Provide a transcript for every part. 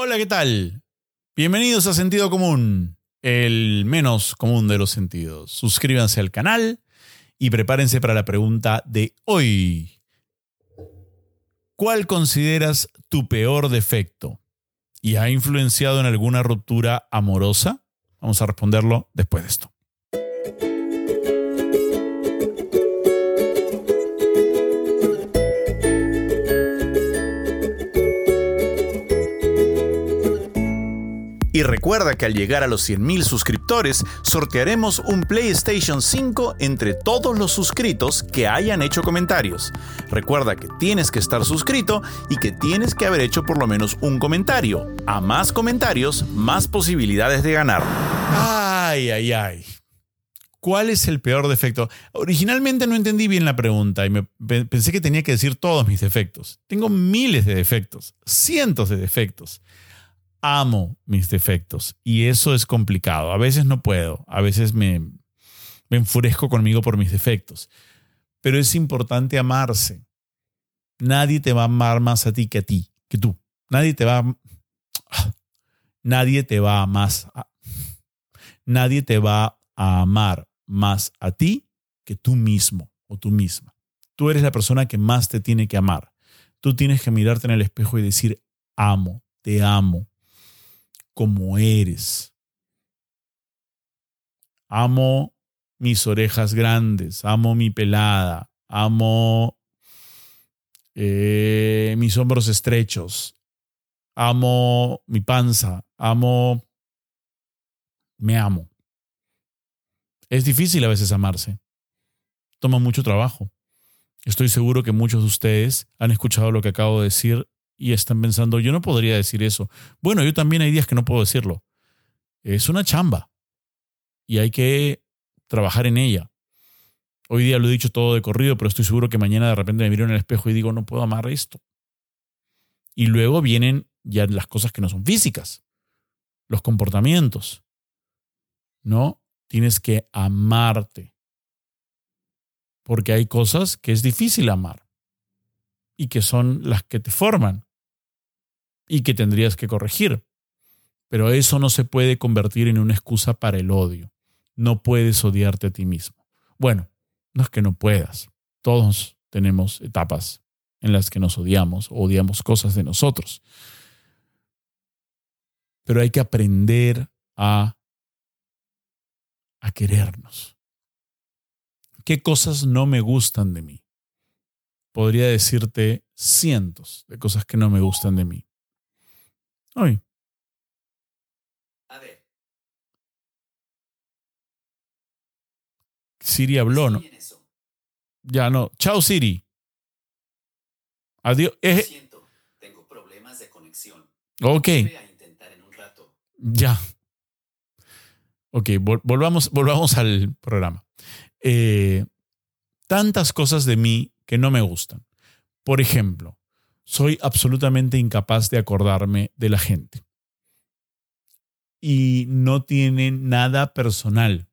Hola, ¿qué tal? Bienvenidos a Sentido Común, el menos común de los sentidos. Suscríbanse al canal y prepárense para la pregunta de hoy. ¿Cuál consideras tu peor defecto? ¿Y ha influenciado en alguna ruptura amorosa? Vamos a responderlo después de esto. Y recuerda que al llegar a los 100.000 suscriptores, sortearemos un PlayStation 5 entre todos los suscritos que hayan hecho comentarios. Recuerda que tienes que estar suscrito y que tienes que haber hecho por lo menos un comentario. A más comentarios, más posibilidades de ganar. Ay, ay, ay. ¿Cuál es el peor defecto? Originalmente no entendí bien la pregunta y me pensé que tenía que decir todos mis defectos. Tengo miles de defectos, cientos de defectos amo mis defectos y eso es complicado. A veces no puedo, a veces me, me enfurezco conmigo por mis defectos, pero es importante amarse. Nadie te va a amar más a ti que a ti, que tú. Nadie te va a, nadie te va a más nadie te va a amar más a ti que tú mismo o tú misma. Tú eres la persona que más te tiene que amar. Tú tienes que mirarte en el espejo y decir, amo, te amo, como eres. Amo mis orejas grandes, amo mi pelada, amo eh, mis hombros estrechos, amo mi panza, amo, me amo. Es difícil a veces amarse. Toma mucho trabajo. Estoy seguro que muchos de ustedes han escuchado lo que acabo de decir y están pensando, yo no podría decir eso. Bueno, yo también hay días que no puedo decirlo. Es una chamba y hay que trabajar en ella. Hoy día lo he dicho todo de corrido, pero estoy seguro que mañana de repente me miro en el espejo y digo, no puedo amar esto. Y luego vienen ya las cosas que no son físicas, los comportamientos. ¿No? Tienes que amarte. Porque hay cosas que es difícil amar y que son las que te forman y que tendrías que corregir. Pero eso no se puede convertir en una excusa para el odio. No puedes odiarte a ti mismo. Bueno, no es que no puedas. Todos tenemos etapas en las que nos odiamos o odiamos cosas de nosotros. Pero hay que aprender a, a querernos. ¿Qué cosas no me gustan de mí? Podría decirte cientos de cosas que no me gustan de mí. Hoy. A ver. Siri habló, ¿no? Ya no. Chao, Siri. Adiós. Eh, siento, tengo problemas de conexión. Ok. Voy a intentar en un rato. Ya. Ok, volvamos, volvamos al programa. Eh, tantas cosas de mí que no me gustan. Por ejemplo, soy absolutamente incapaz de acordarme de la gente. Y no tiene nada personal.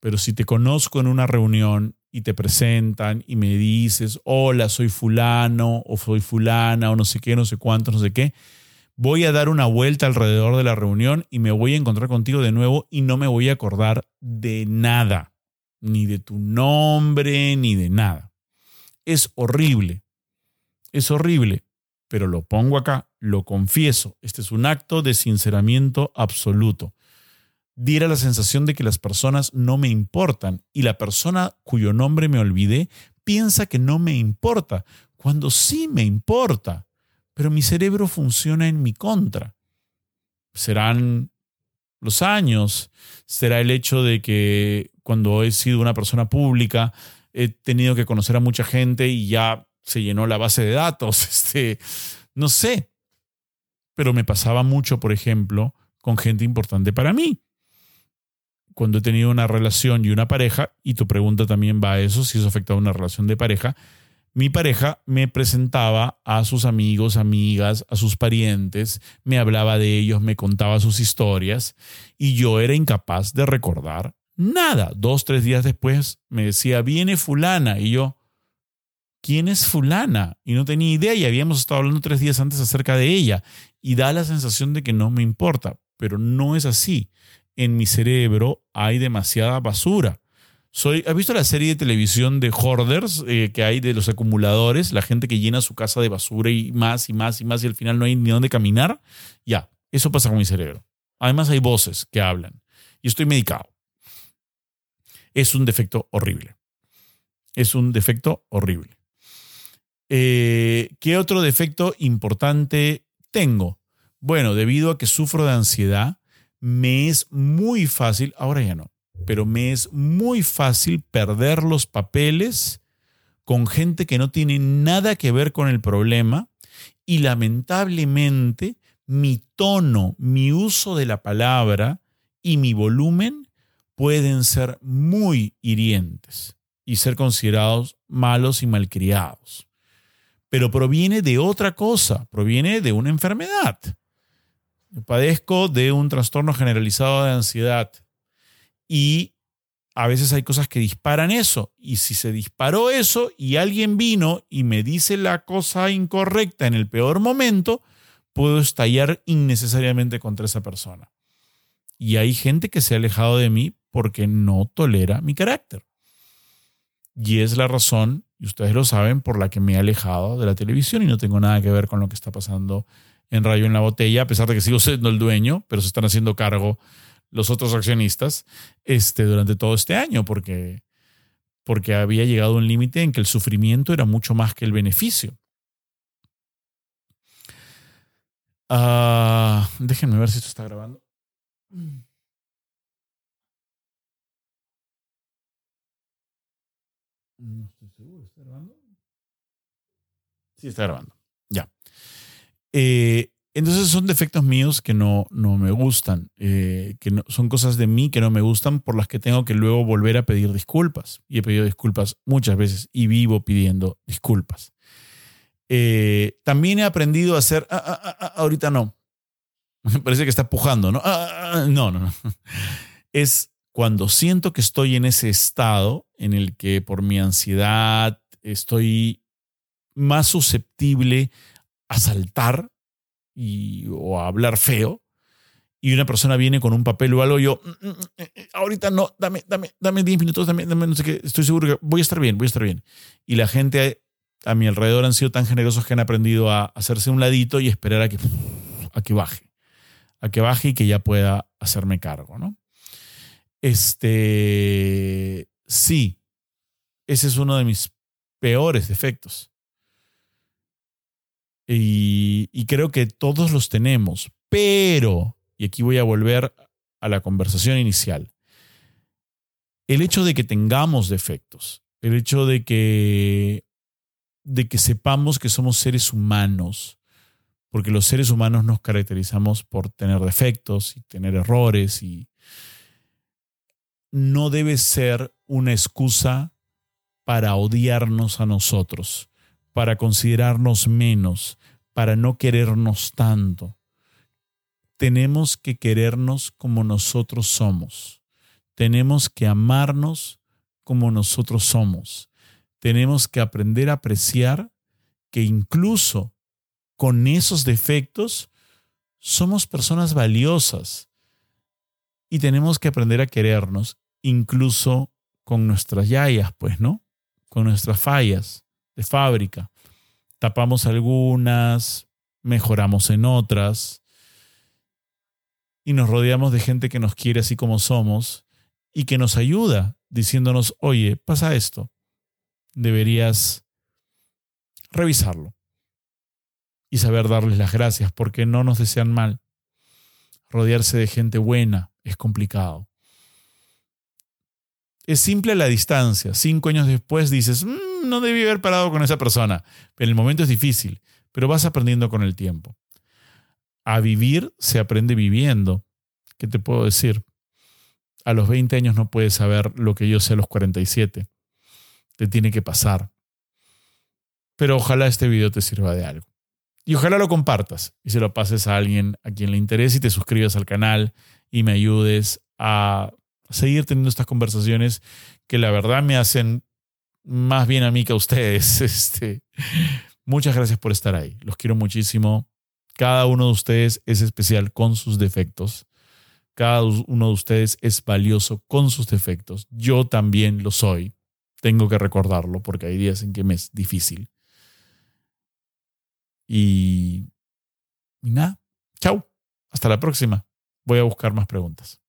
Pero si te conozco en una reunión y te presentan y me dices, hola, soy fulano o soy fulana o no sé qué, no sé cuánto, no sé qué, voy a dar una vuelta alrededor de la reunión y me voy a encontrar contigo de nuevo y no me voy a acordar de nada, ni de tu nombre, ni de nada. Es horrible. Es horrible, pero lo pongo acá, lo confieso. Este es un acto de sinceramiento absoluto. Diera la sensación de que las personas no me importan y la persona cuyo nombre me olvidé piensa que no me importa, cuando sí me importa, pero mi cerebro funciona en mi contra. Serán los años, será el hecho de que cuando he sido una persona pública he tenido que conocer a mucha gente y ya se llenó la base de datos, este, no sé. Pero me pasaba mucho, por ejemplo, con gente importante para mí. Cuando he tenido una relación y una pareja, y tu pregunta también va a eso, si eso afecta a una relación de pareja, mi pareja me presentaba a sus amigos, amigas, a sus parientes, me hablaba de ellos, me contaba sus historias, y yo era incapaz de recordar nada. Dos, tres días después me decía, viene fulana, y yo, ¿quién es fulana? Y no tenía idea y habíamos estado hablando tres días antes acerca de ella. Y da la sensación de que no me importa, pero no es así. En mi cerebro hay demasiada basura. Soy, ¿Has visto la serie de televisión de hoarders eh, que hay de los acumuladores? La gente que llena su casa de basura y más y más y más y al final no hay ni dónde caminar. Ya, eso pasa con mi cerebro. Además hay voces que hablan y estoy medicado. Es un defecto horrible. Es un defecto horrible. Eh, ¿Qué otro defecto importante tengo? Bueno, debido a que sufro de ansiedad, me es muy fácil, ahora ya no, pero me es muy fácil perder los papeles con gente que no tiene nada que ver con el problema y lamentablemente mi tono, mi uso de la palabra y mi volumen pueden ser muy hirientes y ser considerados malos y malcriados. Pero proviene de otra cosa, proviene de una enfermedad. padezco de un trastorno generalizado de ansiedad y a veces hay cosas que disparan eso. Y si se disparó eso y alguien vino y me dice la cosa incorrecta en el peor momento, puedo estallar innecesariamente contra esa persona. Y hay gente que se ha alejado de mí porque no tolera mi carácter. Y es la razón, y ustedes lo saben, por la que me he alejado de la televisión y no tengo nada que ver con lo que está pasando en Rayo en la Botella, a pesar de que sigo siendo el dueño, pero se están haciendo cargo los otros accionistas este, durante todo este año, porque, porque había llegado un límite en que el sufrimiento era mucho más que el beneficio. Ah, déjenme ver si esto está grabando. No estoy ¿está grabando? Sí, está grabando. Ya. Eh, entonces son defectos míos que no, no me gustan, eh, que son cosas de mí que no me gustan por las que tengo que luego volver a pedir disculpas. Y he pedido disculpas muchas veces y vivo pidiendo disculpas. Eh, también he aprendido a hacer, ah, ah, ah, ahorita no. Me parece que está pujando, ¿no? no, no, no. Es cuando siento que estoy en ese estado en el que por mi ansiedad estoy más susceptible a saltar y, o a hablar feo, y una persona viene con un papel o algo, yo, mm, mm, mm, eh, eh, ahorita no, dame, dame, dame 10 minutos, dame, dame, no sé qué, estoy seguro que voy a estar bien, voy a estar bien. Y la gente a mi alrededor han sido tan generosos que han aprendido a hacerse un ladito y esperar a que, a que baje, a que baje y que ya pueda hacerme cargo, ¿no? Este, sí, ese es uno de mis peores defectos. Y, creo que todos los tenemos, pero, y aquí voy a volver a la conversación inicial, el hecho de que tengamos defectos, el hecho de que, de que sepamos que somos seres humanos, porque los seres humanos nos caracterizamos por tener defectos y tener errores y, no debe ser una excusa para odiarnos a nosotros, para considerarnos menos, para no querernos tanto. Tenemos que querernos como nosotros somos. Tenemos que amarnos como nosotros somos. Tenemos que aprender a apreciar que incluso con esos defectos somos personas valiosas y tenemos que aprender a querernos incluso con nuestras yayas, pues, ¿no? Con nuestras fallas de fábrica. Tapamos algunas, mejoramos en otras y nos rodeamos de gente que nos quiere así como somos y que nos ayuda diciéndonos, oye, pasa esto, deberías revisarlo y saber darles las gracias porque no nos desean mal. Rodearse de gente buena es complicado es simple la distancia. Cinco años después dices, mm, no debí haber parado con esa persona. En el momento es difícil, pero vas aprendiendo con el tiempo. A vivir se aprende viviendo. ¿Qué te puedo decir? A los 20 años no puedes saber lo que yo sé a los 47. Te tiene que pasar. Pero ojalá este video te sirva de algo. Y ojalá lo compartas y se lo pases a alguien a quien le interese y te suscribas al canal y me ayudes a seguir teniendo estas conversaciones que la verdad me hacen más bien a mí que a ustedes. Este, muchas gracias por estar ahí. Los quiero muchísimo. Cada uno de ustedes es especial con sus defectos. Cada uno de ustedes es valioso con sus defectos. Yo también lo soy. Tengo que recordarlo porque hay días en que me es difícil. Y, y nada, chao. Hasta la próxima. Voy a buscar más preguntas.